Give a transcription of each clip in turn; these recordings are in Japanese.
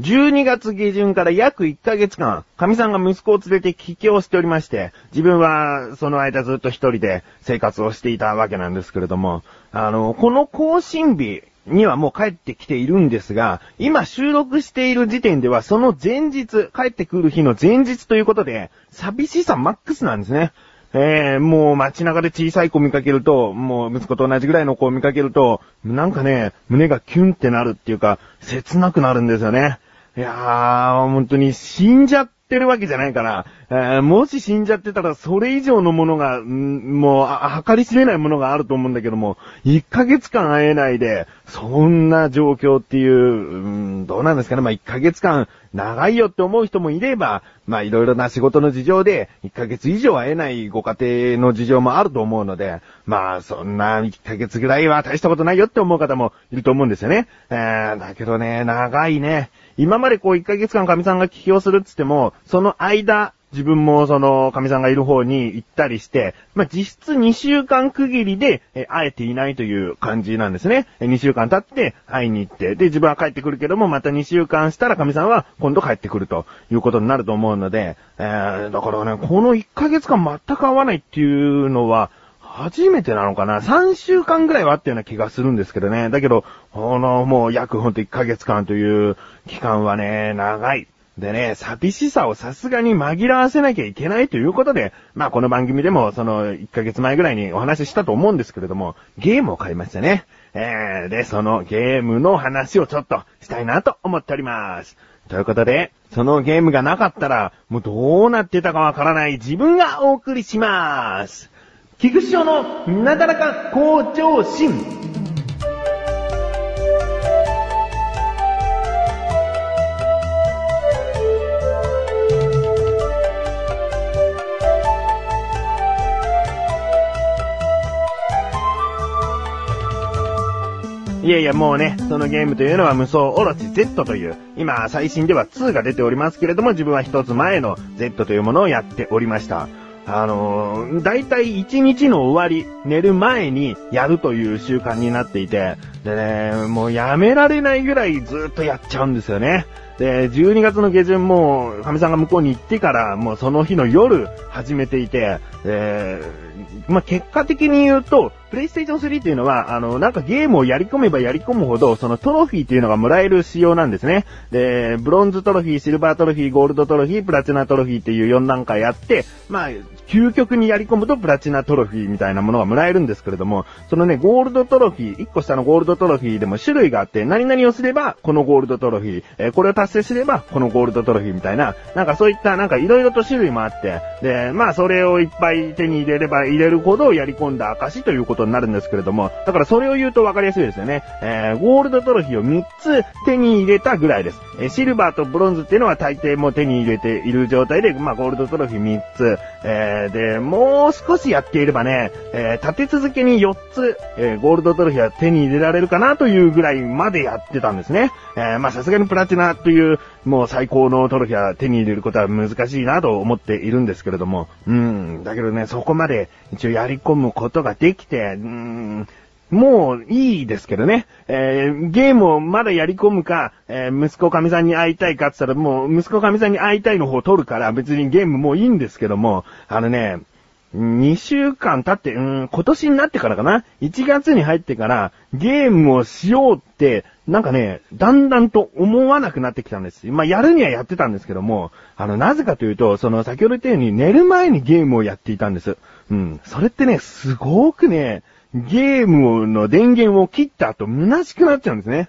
12月下旬から約1ヶ月間、神さんが息子を連れて帰郷しておりまして、自分はその間ずっと一人で生活をしていたわけなんですけれども、あの、この更新日にはもう帰ってきているんですが、今収録している時点ではその前日、帰ってくる日の前日ということで、寂しさマックスなんですね。えー、もう街中で小さい子見かけると、もう息子と同じぐらいの子を見かけると、なんかね、胸がキュンってなるっていうか、切なくなるんですよね。いやー、本当に死んじゃってるわけじゃないから、えー、もし死んじゃってたらそれ以上のものが、んもう、計り知れないものがあると思うんだけども、1ヶ月間会えないで、そんな状況っていう、うん、どうなんですかね。まあ、1ヶ月間長いよって思う人もいれば、まあ、いろいろな仕事の事情で、1ヶ月以上会えないご家庭の事情もあると思うので、まあ、そんな1ヶ月ぐらいは大したことないよって思う方もいると思うんですよね。えー、だけどね、長いね。今までこう1ヶ月間神さんが起業するって言っても、その間、自分もその、神さんがいる方に行ったりして、まあ、実質2週間区切りで、え、会えていないという感じなんですね。2週間経って会いに行って、で、自分は帰ってくるけども、また2週間したら神さんは今度帰ってくるということになると思うので、えー、だからね、この1ヶ月間全く会わないっていうのは、初めてなのかな ?3 週間ぐらいはあったような気がするんですけどね。だけど、このもう約ほんと1ヶ月間という期間はね、長い。でね、寂しさをさすがに紛らわせなきゃいけないということで、まあこの番組でもその1ヶ月前ぐらいにお話ししたと思うんですけれども、ゲームを買いましたね。えー、で、そのゲームの話をちょっとしたいなと思っております。ということで、そのゲームがなかったら、もうどうなってたかわからない自分がお送りします。菊師匠のなだらか向上心。いやいや、もうね、そのゲームというのは無双オロチ Z という、今、最新では2が出ておりますけれども、自分は一つ前の Z というものをやっておりました。あのー、だいたい一日の終わり、寝る前にやるという習慣になっていて、でね、もうやめられないぐらいずっとやっちゃうんですよね。で、12月の下旬も、神さんが向こうに行ってから、もうその日の夜始めていて、えー、まあ、結果的に言うと、プレイステーション3っていうのは、あの、なんかゲームをやり込めばやり込むほど、そのトロフィーっていうのがもらえる仕様なんですね。で、ブロンズトロフィー、シルバートロフィー、ゴールドトロフィー、プラチナトロフィーっていう4段階あって、まあ、究極にやり込むとプラチナトロフィーみたいなものがもらえるんですけれども、そのね、ゴールドトロフィー、1個下のゴールドトロフィーでも種類があって、何々をすれば、このゴールドトロフィー、え、これを達成すれば、このゴールドトロフィーみたいな、なんかそういった、なんか色々と種類もあって、で、まあそれをいっぱい手に入れれば入れるほどやり込んだ証ということことになるんですけれども、だからそれを言うと分かりやすいですよね。えー、ゴールドトロフィーを3つ手に入れたぐらいです。え、シルバーとブロンズっていうのは大抵もう手に入れている状態で、まあゴールドトロフィー3つ、えー、で、もう少しやっていればね、えー、立て続けに4つ、えー、ゴールドトロフィーは手に入れられるかなというぐらいまでやってたんですね。え、まあさすがにプラチナという、もう最高のトロフィーは手に入れることは難しいなと思っているんですけれども、うん、だけどね、そこまで一応やり込むことができて、うん、もういいですけどね。えー、ゲームをまだやり込むか、えー、息子神さんに会いたいかって言ったらもう息子神さんに会いたいの方を取るから別にゲームもういいんですけども、あのね、2週間経って、うん、今年になってからかな ?1 月に入ってからゲームをしようって、なんかね、だんだんと思わなくなってきたんです。まあ、やるにはやってたんですけども、あの、なぜかというと、その、先ほど言ったように寝る前にゲームをやっていたんです。うん。それってね、すごくね、ゲームの電源を切った後、虚しくなっちゃうんですね。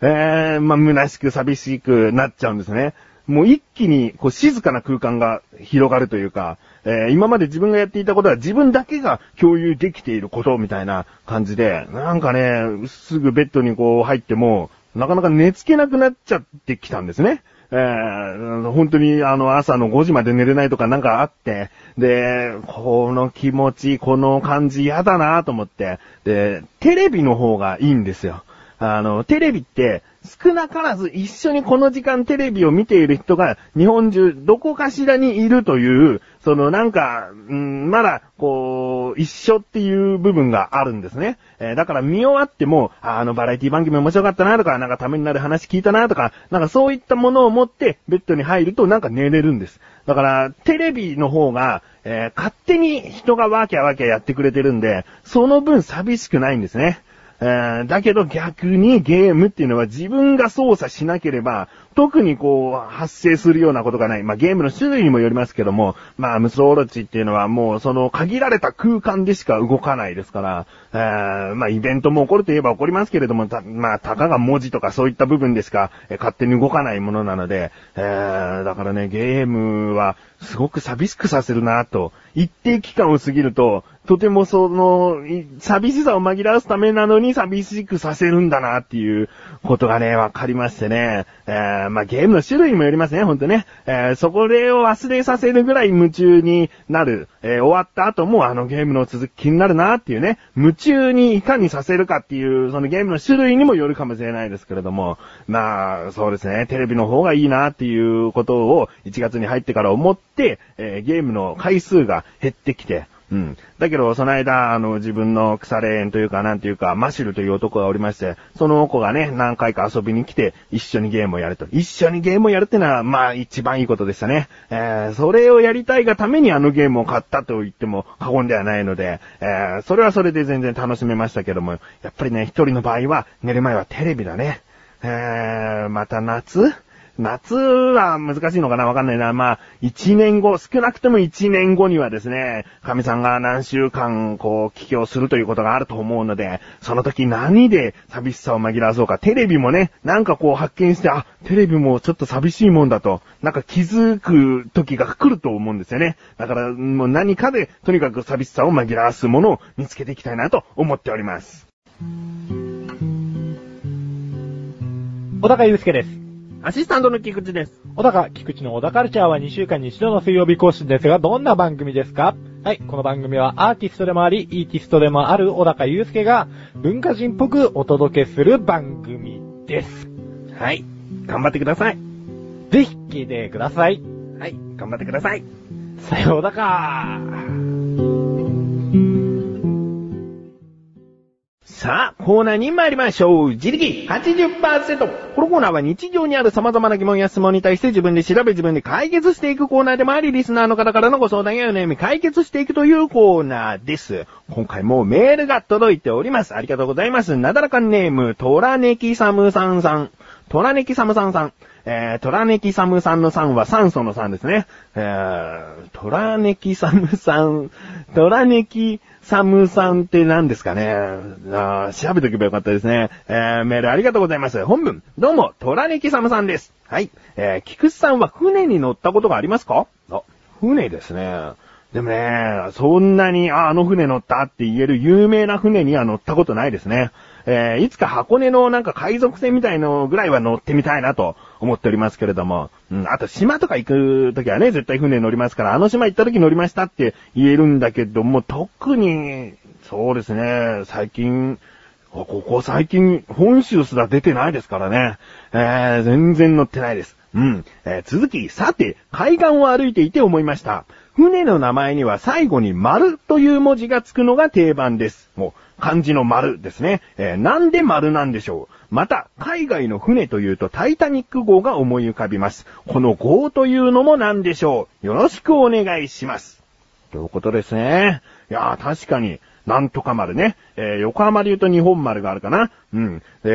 えー、まあ、虚しく寂しくなっちゃうんですね。もう一気に、こう、静かな空間が広がるというか、えー、今まで自分がやっていたことは自分だけが共有できていることみたいな感じで、なんかね、すぐベッドにこう入っても、なかなか寝つけなくなっちゃってきたんですね。えー、本当にあの朝の5時まで寝れないとかなんかあって、で、この気持ち、この感じ嫌だなと思って、で、テレビの方がいいんですよ。あの、テレビって少なからず一緒にこの時間テレビを見ている人が日本中どこかしらにいるという、そのなんか、うん、まだ、こう、一緒っていう部分があるんですね。えー、だから見終わっても、あのバラエティ番組面白かったなとか、なんかためになる話聞いたなとか、なんかそういったものを持ってベッドに入るとなんか寝れるんです。だから、テレビの方が、えー、勝手に人がワーキャーワーキャーやってくれてるんで、その分寂しくないんですね。えー、だけど逆にゲームっていうのは自分が操作しなければ、特にこう、発生するようなことがない。まあ、ゲームの種類にもよりますけども、まあ、ムスオロチっていうのはもうその限られた空間でしか動かないですから、えー、まあ、イベントも起こるといえば起こりますけれども、たまあ、たかが文字とかそういった部分でしか、え、勝手に動かないものなので、えー、だからね、ゲームはすごく寂しくさせるなと、一定期間を過ぎると、とてもその、寂しさを紛らわすためなのに寂しくさせるんだなっていうことがね、わかりましてね。えー、まあ、ゲームの種類もよりますね、ほんとね。えー、そこでを忘れさせるぐらい夢中になる。えー、終わった後もあのゲームの続き気になるなっていうね。夢中にいかにさせるかっていう、そのゲームの種類にもよるかもしれないですけれども。まあ、そうですね。テレビの方がいいなっていうことを1月に入ってから思って、えゲームの回数が減ってきて、うん。だけど、その間、あの、自分の腐れ縁というか、なんていうか、マシルという男がおりまして、その子がね、何回か遊びに来て、一緒にゲームをやると。一緒にゲームをやるってのは、まあ、一番いいことでしたね。えー、それをやりたいがためにあのゲームを買ったと言っても過言ではないので、えー、それはそれで全然楽しめましたけども、やっぱりね、一人の場合は、寝る前はテレビだね。えー、また夏夏は難しいのかなわかんないな。まあ、一年後、少なくとも一年後にはですね、神さんが何週間、こう、帰郷するということがあると思うので、その時何で寂しさを紛らわそうか。テレビもね、なんかこう発見して、あ、テレビもちょっと寂しいもんだと、なんか気づく時が来ると思うんですよね。だから、もう何かで、とにかく寂しさを紛らわすものを見つけていきたいなと思っております。小高祐介です。アシスタントの菊池です。小高、菊池の小高カルチャーは2週間に一度の水曜日更新ですが、どんな番組ですか？はい、この番組はアーティストでもあり、イーティストでもある小高祐介が文化人っぽくお届けする番組です。はい、頑張ってください。ぜひ聞いてください。はい、頑張ってください。さようだかさあ、コーナーに参りましょう。自力80%。このコーナーは日常にある様々な疑問や質問に対して自分で調べ自分で解決していくコーナーでもあり、リスナーの方からのご相談やお悩み解決していくというコーナーです。今回もメールが届いております。ありがとうございます。なだらかネーム、トラネキサムさんさん。トラネキサムさんさん。えー、トラネキサムさんの3は酸素の3ですね。えー、トラネキサムさん、トラネキサムさんって何ですかねあ調べとけばよかったですね。えー、メールありがとうございます。本文、どうも、トラネキサムさんです。はい。えー、菊池さんは船に乗ったことがありますか？あ、船ですね。でもね、そんなに、あ、あの船乗ったって言える有名な船には乗ったことないですね。えー、いつか箱根のなんか海賊船みたいのぐらいは乗ってみたいなと思っておりますけれども、うん、あと島とか行くときはね、絶対船乗りますから、あの島行ったとき乗りましたって言えるんだけども、特に、そうですね、最近、ここ最近、本州すら出てないですからね。えー、全然乗ってないです。うん。えー、続き、さて、海岸を歩いていて思いました。船の名前には最後に丸という文字がつくのが定番です。もう、漢字の丸ですね。えー、なんで丸なんでしょうまた、海外の船というとタイタニック号が思い浮かびます。この号というのも何でしょうよろしくお願いします。ということですね。いやー、確かに、なんとか丸ね。えー、横浜で言うと日本丸があるかな。うん。え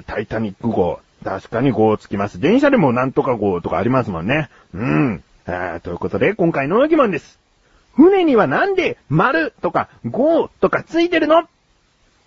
ー、タイタニック号。確かに号つきます。電車でもなんとか号とかありますもんね。うん。えー、ということで、今回の疑問です。船にはなんで丸とか号とかついてるの？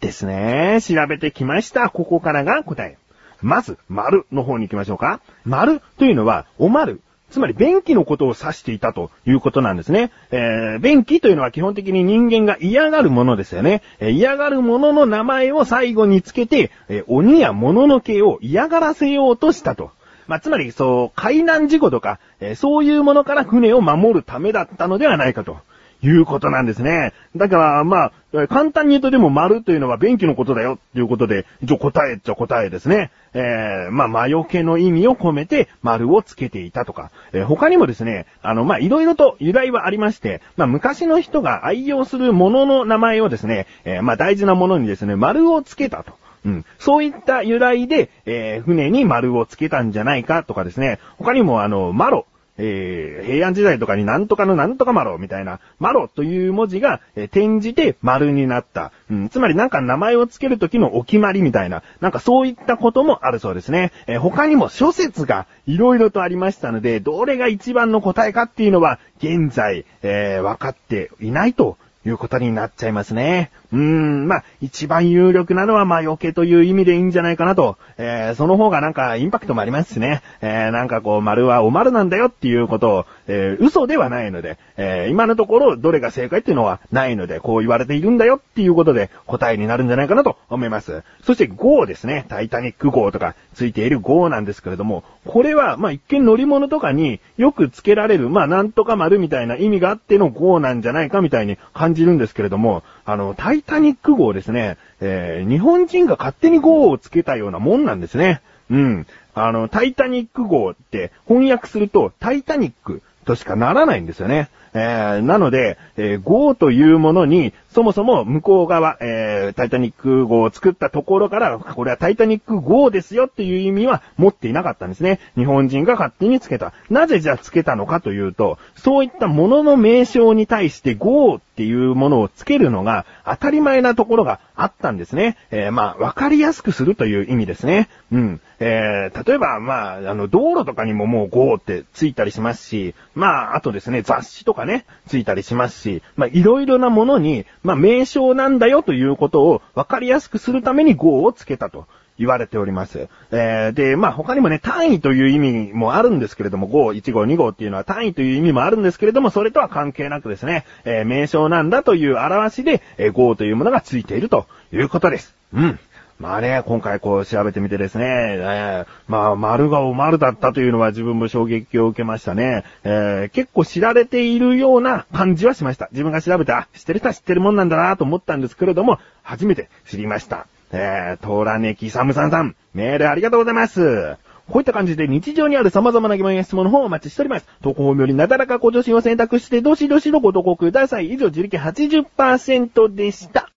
ですね。調べてきました。ここからが答え。まず、丸の方に行きましょうか。丸というのは、お丸。つまり、便器のことを指していたということなんですね。えー、便器というのは基本的に人間が嫌がるものですよね。えー、嫌がるものの名前を最後につけて、えー、鬼や物の毛を嫌がらせようとしたと。まあ、つまり、そう、海難事故とか、え、そういうものから船を守るためだったのではないかと。いうことなんですね。だから、まあ、簡単に言うとでも丸というのは便器のことだよっていうことで、一応答えっちゃ答えですね。えー、まあ、魔除けの意味を込めて丸をつけていたとか、えー他にもですね、あの、まあ、いろいろと由来はありまして、まあ、昔の人が愛用するものの名前をですね、えーまあ、大事なものにですね、丸をつけたと。うん。そういった由来で、えー船に丸をつけたんじゃないかとかですね、他にもあの、マロ。えー平安時代とかになんとかのなんとかマロみたいな、マロという文字が、えー転じて丸になった。うん、つまりなんか名前を付けるときのお決まりみたいな、なんかそういったこともあるそうですね。えー他にも諸説がいろいろとありましたので、どれが一番の答えかっていうのは、現在、えー分かっていないということになっちゃいますね。うーん、まあ、一番有力なのは魔除けという意味でいいんじゃないかなと。えー、その方がなんかインパクトもありますしね。えー、なんかこう、丸はお丸なんだよっていうことを、えー、嘘ではないので、えー、今のところどれが正解っていうのはないので、こう言われているんだよっていうことで答えになるんじゃないかなと思います。そして GO ですね。タイタニック号とかついている GO なんですけれども、これは、まあ、一見乗り物とかによく付けられる、まあ、なんとか丸みたいな意味があっての GO なんじゃないかみたいに感じじるんですけれども、あの、タイタニック号ですね、えー、日本人が勝手に号をつけたようなもんなんですね。うん。あの、タイタニック号って翻訳するとタイタニックとしかならないんですよね。えー、なので、えー、号というものに、そもそも向こう側、えー、タイタニック号を作ったところから、これはタイタニック号ですよっていう意味は持っていなかったんですね。日本人が勝手につけた。なぜじゃあつけたのかというと、そういったものの名称に対して号っていうものをつけるのが当たり前なところがあったんですね。えー、まあ、わかりやすくするという意味ですね。うん。えー、例えば、まあ、あの、道路とかにももう号ってついたりしますし、まあ、あとですね、雑誌とかね、ついたりしますし、まあ、いろいろなものに、まあ、名称なんだよということを分かりやすくするために号をつけたと。言われております。えー、で、まあ、他にもね、単位という意味もあるんですけれども、5、1号、2号っていうのは単位という意味もあるんですけれども、それとは関係なくですね、えー名称なんだという表しで、えー、5というものがついているということです。うん。まあね、今回こう調べてみてですね、えーまあ、丸がお丸だったというのは自分も衝撃を受けましたね。えー結構知られているような感じはしました。自分が調べて、あ、知ってる人は知ってるもんなんだなと思ったんですけれども、初めて知りました。えー、トラネキサムさんさん、メールありがとうございます。こういった感じで日常にある様々な疑問や質問の方をお待ちしております。投稿フォームよりなだらかご助身を選択して、どしどしのご投稿ください。以上、自力80%でした。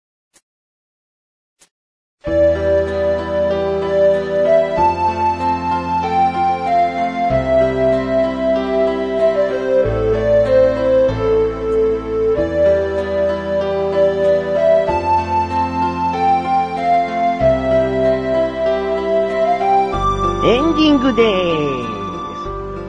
エンディングでー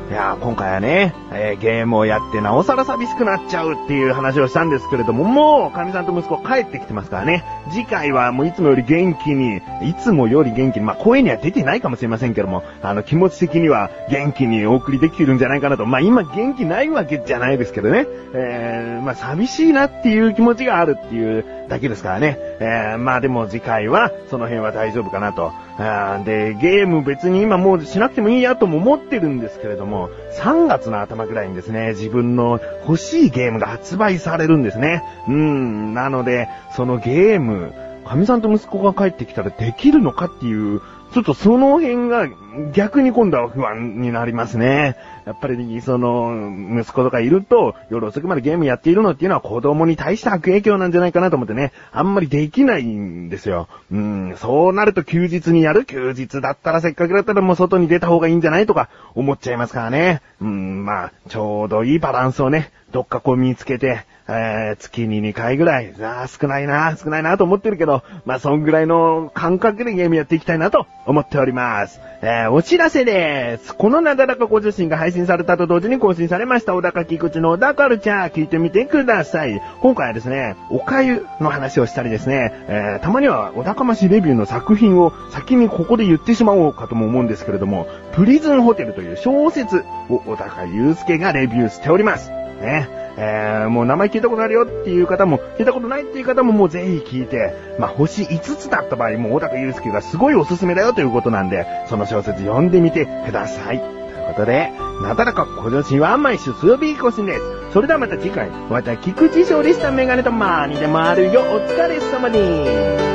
す。いやー今回はね、えーゲームをやってなおさら寂しくなっちゃうっていう話をしたんですけれども、もう、神さんと息子帰ってきてますからね。次回はもういつもより元気に、いつもより元気に、まあ声には出てないかもしれませんけども、あの気持ち的には元気にお送りできるんじゃないかなと。まあ今元気ないわけじゃないですけどね。えー、まあ寂しいなっていう気持ちがあるっていうだけですからね。えー、まあでも次回はその辺は大丈夫かなと。あで、ゲーム別に今もうしなくてもいいやとも思ってるんですけれども、3月の頭ぐらいにですね、自分の欲しいゲームが発売されるんですね。うん、なので、そのゲーム、神さんと息子が帰ってきたらできるのかっていう、ちょっとその辺が逆に今度は不安になりますね。やっぱりその息子とかいると夜遅くまでゲームやっているのっていうのは子供に対して悪影響なんじゃないかなと思ってね、あんまりできないんですよ。うん、そうなると休日にやる？休日だったらせっかくだったらもう外に出た方がいいんじゃないとか思っちゃいますからね。うん、まあ、ちょうどいいバランスをね、どっかこう見つけて、えー、月に2回ぐらい、あー少ないな、少ないなと思ってるけど、まあ、そんぐらいの感覚でゲームやっていきたいなと思っております。ー、お知らせです。このなだらかご自身が配信されたと同時に更新されました、小高菊池の小高カルチャー、聞いてみてください。今回はですね、おかゆの話をしたりですね、えー、たまには小高ましレビューの作品を先にここで言ってしまおうかとも思うんですけれども、プリズンホテルという小説を小高祐介がレビューしております。ね。えー、もう名前聞いたことあるよっていう方も、聞いたことないっていう方ももうぜひ聞いて、まあ、星5つだった場合、もう小高祐介がすごいおすすめだよということなんで、その小説読んでみてください。ということで、なだらか今年は毎週水曜日更新です。それではまた次回、また菊池勝利したメガネとマーニでもあるよ。お疲れ様です。